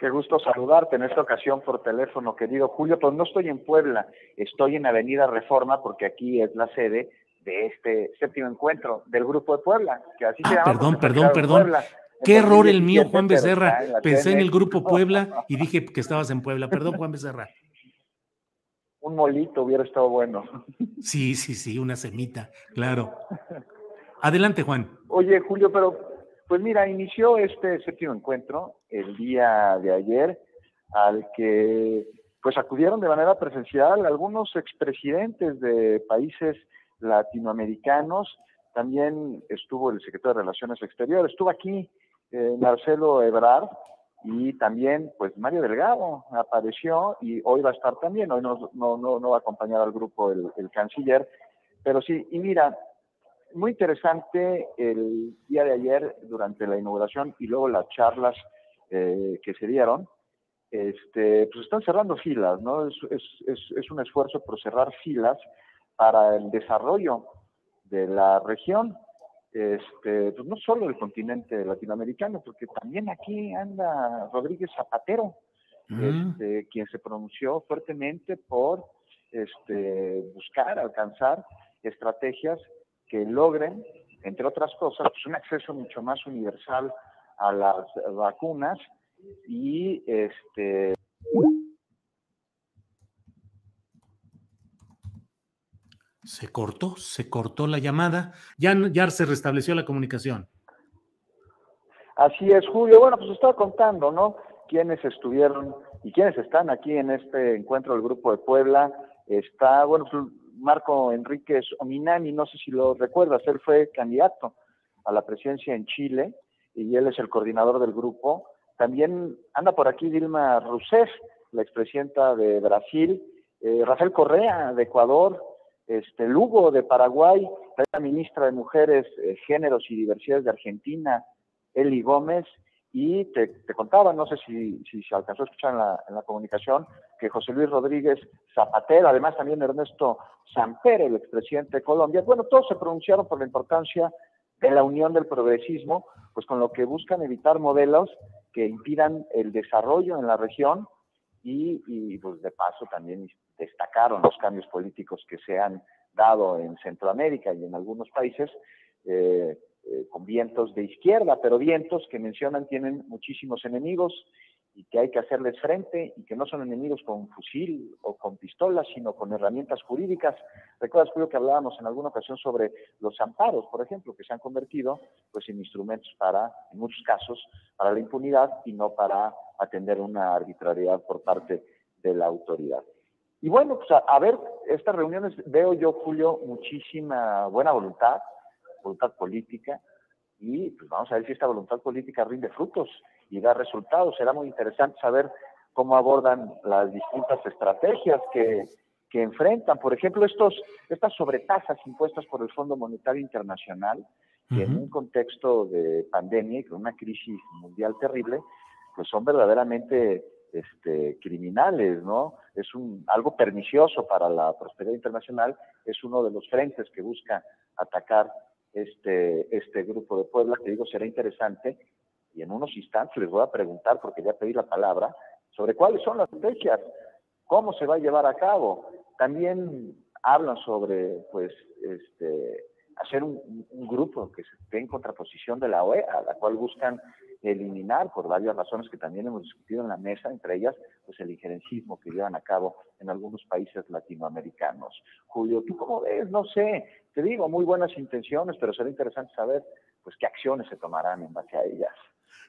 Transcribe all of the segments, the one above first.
Qué gusto saludarte en esta ocasión por teléfono, querido Julio. Pues no estoy en Puebla, estoy en Avenida Reforma porque aquí es la sede de este séptimo encuentro del Grupo de Puebla, que así se Ah, llama. perdón, perdón, perdón. Puebla. Qué error el mío, 2017, Juan Becerra. en Pensé en el grupo Puebla y dije que estabas en Puebla. Perdón, Juan Becerra. Un molito hubiera estado bueno. Sí, sí, sí, una semita, claro. Adelante, Juan. Oye, Julio, pero pues mira, inició este séptimo encuentro el día de ayer, al que pues acudieron de manera presencial algunos expresidentes de países latinoamericanos, también estuvo el secretario de Relaciones Exteriores, estuvo aquí eh, Marcelo Ebrard y también pues Mario Delgado apareció y hoy va a estar también, hoy no, no, no, no va a acompañar al grupo el, el canciller, pero sí, y mira, muy interesante el día de ayer durante la inauguración y luego las charlas eh, que se dieron, este, pues están cerrando filas, ¿no? Es, es, es, es, un esfuerzo por cerrar filas para el desarrollo de la región, este, pues no solo el continente latinoamericano, porque también aquí anda Rodríguez Zapatero, Mm. este, quien se pronunció fuertemente por este, buscar, alcanzar estrategias que logren, entre otras cosas, pues un acceso mucho más universal a las vacunas y este Se cortó, se cortó la llamada. Ya, ya se restableció la comunicación. Así es, Julio. Bueno, pues estaba contando, ¿no? Quienes estuvieron y quienes están aquí en este encuentro del Grupo de Puebla. Está, bueno, pues Marco Enríquez Ominami, no sé si lo recuerdas, él fue candidato a la presidencia en Chile y él es el coordinador del grupo. También anda por aquí Dilma Rousseff, la expresidenta de Brasil, eh, Rafael Correa de Ecuador, este Lugo de Paraguay, la ministra de Mujeres, eh, Géneros y Diversidades de Argentina, Eli Gómez, y te, contaba, no sé si, si se alcanzó a escuchar en la, en comunicación, que José Luis Rodríguez Zapatero, además también Ernesto Samper, el expresidente de Colombia, bueno, todos se pronunciaron por la importancia de la unión del progresismo, pues con lo que buscan evitar modelos que impidan el desarrollo en la región y, y pues de paso también destacaron los cambios políticos que se han dado en Centroamérica y en algunos países eh, eh, con vientos de izquierda, pero vientos que mencionan tienen muchísimos enemigos y que hay que hacerles frente y que no son enemigos con fusil o con pistolas, sino con herramientas jurídicas. Recuerdas, Julio, que hablábamos en alguna ocasión sobre los amparos, por ejemplo, que se han convertido pues, en instrumentos para, en muchos casos, para la impunidad y no para atender una arbitrariedad por parte de la autoridad. Y bueno, pues a, a ver, estas reuniones veo yo, Julio, muchísima buena voluntad, voluntad política, y pues vamos a ver si esta voluntad política rinde frutos y da resultados. Será muy interesante saber cómo abordan las distintas estrategias que, que enfrentan. Por ejemplo, estos, estas sobretasas impuestas por el Fondo Monetario Internacional, que uh -huh. en un contexto de pandemia y con una crisis mundial terrible, pues son verdaderamente este, criminales, ¿no? Es un, algo pernicioso para la prosperidad internacional, es uno de los frentes que busca atacar este, este grupo de Puebla, que digo será interesante, y en unos instantes les voy a preguntar, porque ya pedí la palabra, sobre cuáles son las fechas, cómo se va a llevar a cabo. También hablan sobre, pues, este, hacer un, grupo que esté en contraposición de la OEA, la cual buscan eliminar por varias razones que también hemos discutido en la mesa, entre ellas pues el injerencismo que llevan a cabo en algunos países latinoamericanos. Julio, ¿tú cómo ves? No sé, te digo, muy buenas intenciones, pero será interesante saber pues qué acciones se tomarán en base a ellas.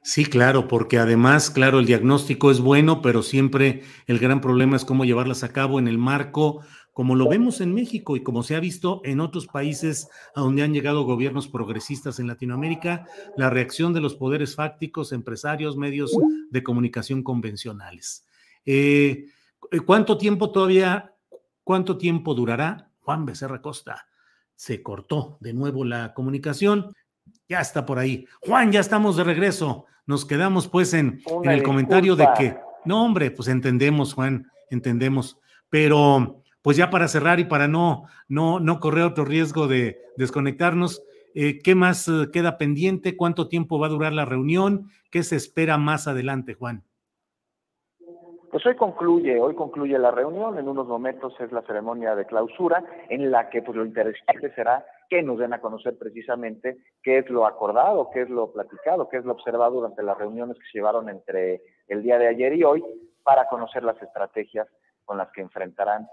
Sí, claro, porque además, claro, el diagnóstico es bueno, pero siempre el gran problema es cómo llevarlas a cabo en el marco, como lo vemos en México y como se ha visto en otros países a donde han llegado gobiernos progresistas en Latinoamérica, la reacción de los poderes fácticos, empresarios, medios de comunicación convencionales. Eh, ¿Cuánto tiempo todavía, cuánto tiempo durará? Juan Becerra Costa, se cortó de nuevo la comunicación ya está por ahí. Juan, ya estamos de regreso. Nos quedamos pues en, el comentario de que, no hombre, pues entendemos, Juan, entendemos. Pero pues ya para cerrar y para no, no, no correr otro riesgo de desconectarnos, eh, ¿qué más eh, queda pendiente? ¿Cuánto tiempo va a durar la reunión? ¿Qué se espera más adelante, Juan? Pues hoy concluye, hoy concluye la reunión, en unos momentos es la ceremonia de clausura, en la que pues lo interesante será que nos den a conocer precisamente qué es lo acordado, qué es lo platicado, qué es lo observado durante las reuniones que se llevaron entre el día de ayer y hoy, para conocer las estrategias con las que enfrentarán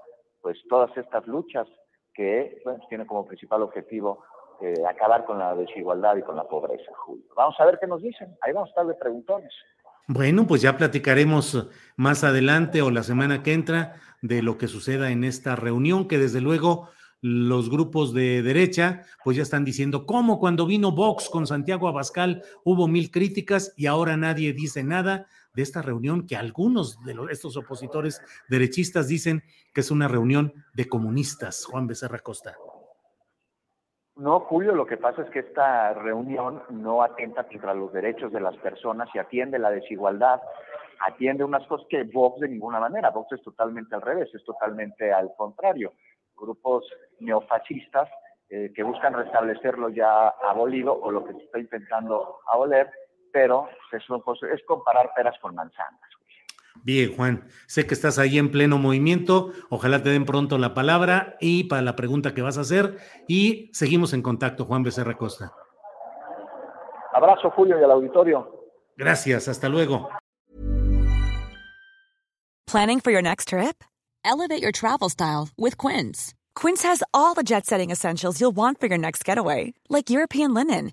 pues todas estas luchas que tienen como principal objetivo eh, acabar con la desigualdad y con la pobreza, Julio. Vamos a ver qué nos dicen, ahí vamos a estar de preguntones. Bueno, pues ya platicaremos más adelante o la semana que entra de lo que suceda en esta reunión, que desde luego los grupos de derecha pues ya están diciendo, ¿cómo cuando vino Vox con Santiago Abascal hubo mil críticas y ahora nadie dice nada de esta reunión que algunos de estos opositores derechistas dicen que es una reunión de comunistas, Juan Becerra Costa? No, Julio, lo que pasa es que esta reunión no atenta contra los derechos de las personas y atiende la desigualdad, atiende unas cosas que Vox de ninguna manera, Vox es totalmente al revés, es totalmente al contrario. Grupos neofascistas eh, que buscan restablecerlo ya abolido o lo que se está intentando aboler, pero es, es comparar peras con manzanas. Bien, Juan, sé que estás ahí en pleno movimiento. Ojalá te den pronto la palabra y para la pregunta que vas a hacer. Y seguimos en contacto, Juan Becerra Costa. Abrazo, Julio, y al auditorio. Gracias, hasta luego. ¿Planning for your next trip? Elevate your travel style with Quince. Quince has all the jet setting essentials you'll want for your next getaway, like European linen,